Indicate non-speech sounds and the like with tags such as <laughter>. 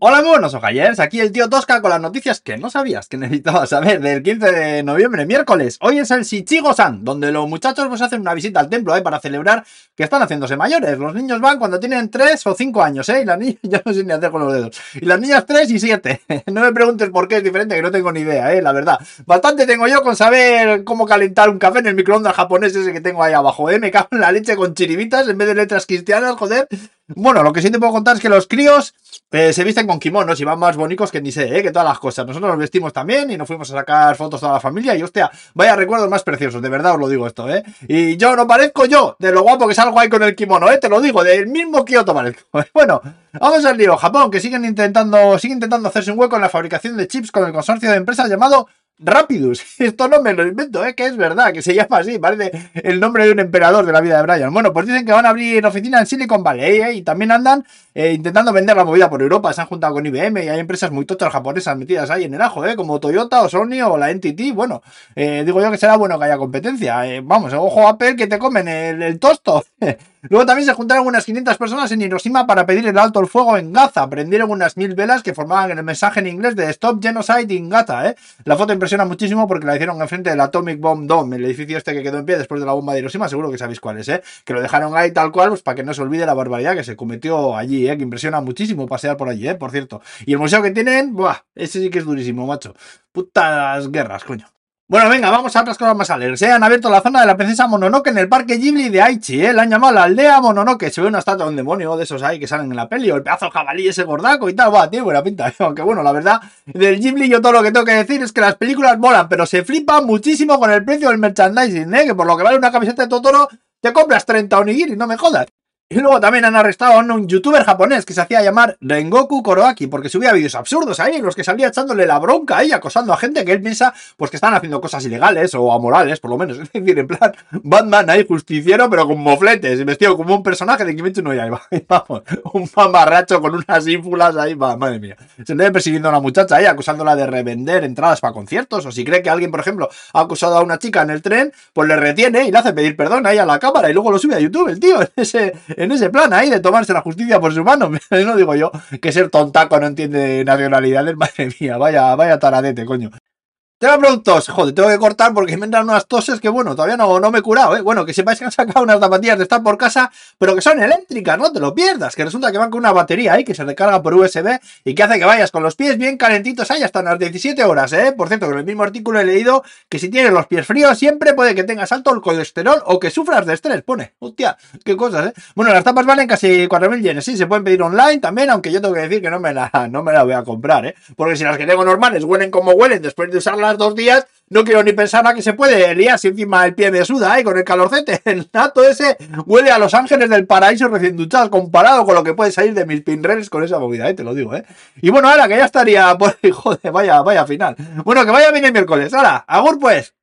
Hola, muy buenos ojayers, aquí el tío Tosca con las noticias que no sabías que necesitabas saber del 15 de noviembre, miércoles. Hoy es el Shichigo-san, donde los muchachos pues hacen una visita al templo, ¿eh? Para celebrar que están haciéndose mayores. Los niños van cuando tienen 3 o 5 años, ¿eh? Y las niñas, <laughs> ya no sé ni hacer con los dedos. Y las niñas 3 y 7. <laughs> no me preguntes por qué es diferente, que no tengo ni idea, ¿eh? La verdad. Bastante tengo yo con saber cómo calentar un café en el microondas japonés ese que tengo ahí abajo, ¿eh? Me cago en la leche con chiribitas en vez de letras cristianas, joder. Bueno, lo que sí te puedo contar es que los críos eh, se visten con kimonos y van más bonitos que ni sé, eh, que todas las cosas. Nosotros nos vestimos también y nos fuimos a sacar fotos toda la familia y hostia, vaya recuerdos más preciosos, de verdad os lo digo esto, ¿eh? Y yo no parezco yo de lo guapo que salgo ahí con el kimono, ¿eh? Te lo digo, del mismo Kioto parezco. <laughs> Bueno, vamos al lío. Japón, que siguen intentando, sigue intentando hacerse un hueco en la fabricación de chips con el consorcio de empresas llamado Rapidus. <laughs> Esto no me lo invento, ¿eh? que es verdad, que se llama así, parece el nombre de un emperador de la vida de Brian. Bueno, pues dicen que van a abrir oficina en Silicon Valley ¿eh? y también andan eh, intentando vender la movida por Europa. Se han juntado con IBM y hay empresas muy tochas japonesas metidas ahí en el ajo, ¿eh? como Toyota o Sony o la NTT. Bueno, eh, digo yo que será bueno que haya competencia. Vamos, ojo Apple que te comen el, el tosto. <laughs> Luego también se juntaron unas 500 personas en Hiroshima para pedir el alto el fuego en Gaza. Prendieron unas mil velas que formaban el mensaje en inglés de Stop Genocide in Gaza. ¿eh? La foto impresiona muchísimo porque la hicieron enfrente del Atomic Bomb Dome, el edificio este que quedó en pie después de la bomba de Hiroshima. Seguro que sabéis cuál es, ¿eh? que lo dejaron ahí tal cual pues, para que no se olvide la barbaridad que se cometió allí, ¿eh? que impresiona muchísimo pasear por allí, ¿eh? por cierto. Y el museo que tienen, ¡buah! ese sí que es durísimo, macho. Putas guerras, coño. Bueno, venga, vamos a otras cosas más alegres. ¿eh? Han abierto la zona de la princesa Mononoke en el parque Ghibli de Aichi. ¿eh? La han llamado la aldea Mononoke. Se ve una estatua de un demonio de esos ahí que salen en la peli. O el pedazo jabalí ese gordaco y tal. Va, tiene buena pinta. ¿eh? Aunque bueno, la verdad, del Ghibli yo todo lo que tengo que decir es que las películas molan, pero se flipan muchísimo con el precio del merchandising. ¿eh? Que por lo que vale una camiseta de Totoro, te compras 30 onigiri, no me jodas. Y luego también han arrestado a un youtuber japonés que se hacía llamar Rengoku Koroaki porque subía vídeos absurdos ahí en los que salía echándole la bronca y acosando a gente que él piensa pues que están haciendo cosas ilegales o amorales, por lo menos. <laughs> Es decir, en plan, Batman ahí justiciero pero con mofletes, vestido como un personaje de Kimetsu no Yaiba. <laughs> Vamos, un mamarracho con unas ínfulas ahí, madre mía. Se le persiguiendo a una muchacha ahí acusándola de revender entradas para conciertos o si cree que alguien, por ejemplo, ha acusado a una chica en el tren, pues le retiene y le hace pedir perdón ahí a la cámara y luego lo sube a YouTube el tío <laughs> ese en ese plan ahí de tomarse la justicia por su mano. <laughs> No digo yo que ser tontaco no entiende nacionalidades, madre mía, vaya, vaya taradete, coño. Tengo productos, joder, tengo que cortar porque me entran unas toses que, bueno, todavía no, no me he curado, ¿eh? Bueno, que sepáis que han sacado unas zapatillas de estar por casa, pero que son eléctricas, no te lo pierdas, que resulta que van con una batería ahí que se recarga por USB y que hace que vayas con los pies bien calentitos ahí hasta unas 17 horas, ¿eh? Por cierto, que en el mismo artículo he leído que si tienes los pies fríos siempre puede que tengas alto el colesterol o que sufras de estrés, pone. Hostia, qué cosas, ¿eh? Bueno, las tapas valen casi 4.000 yenes, sí, se pueden pedir online también, aunque yo tengo que decir que no me la, no me la voy a comprar, ¿eh? Porque si las que tengo normales huelen como huelen después de usarlas dos días, no quiero ni pensar a que se puede si encima el pie me suda, ¿eh? Con el calorcete. <laughs> El nato ese huele a los ángeles del paraíso recién duchados comparado con lo que puede salir de mis pinreles con esa movida, ¿eh? Te lo digo, ¿eh? Y bueno, ahora que ya estaría <laughs> por... Joder, vaya, vaya final. Bueno, que vaya bien el miércoles. Ahora, agur pues.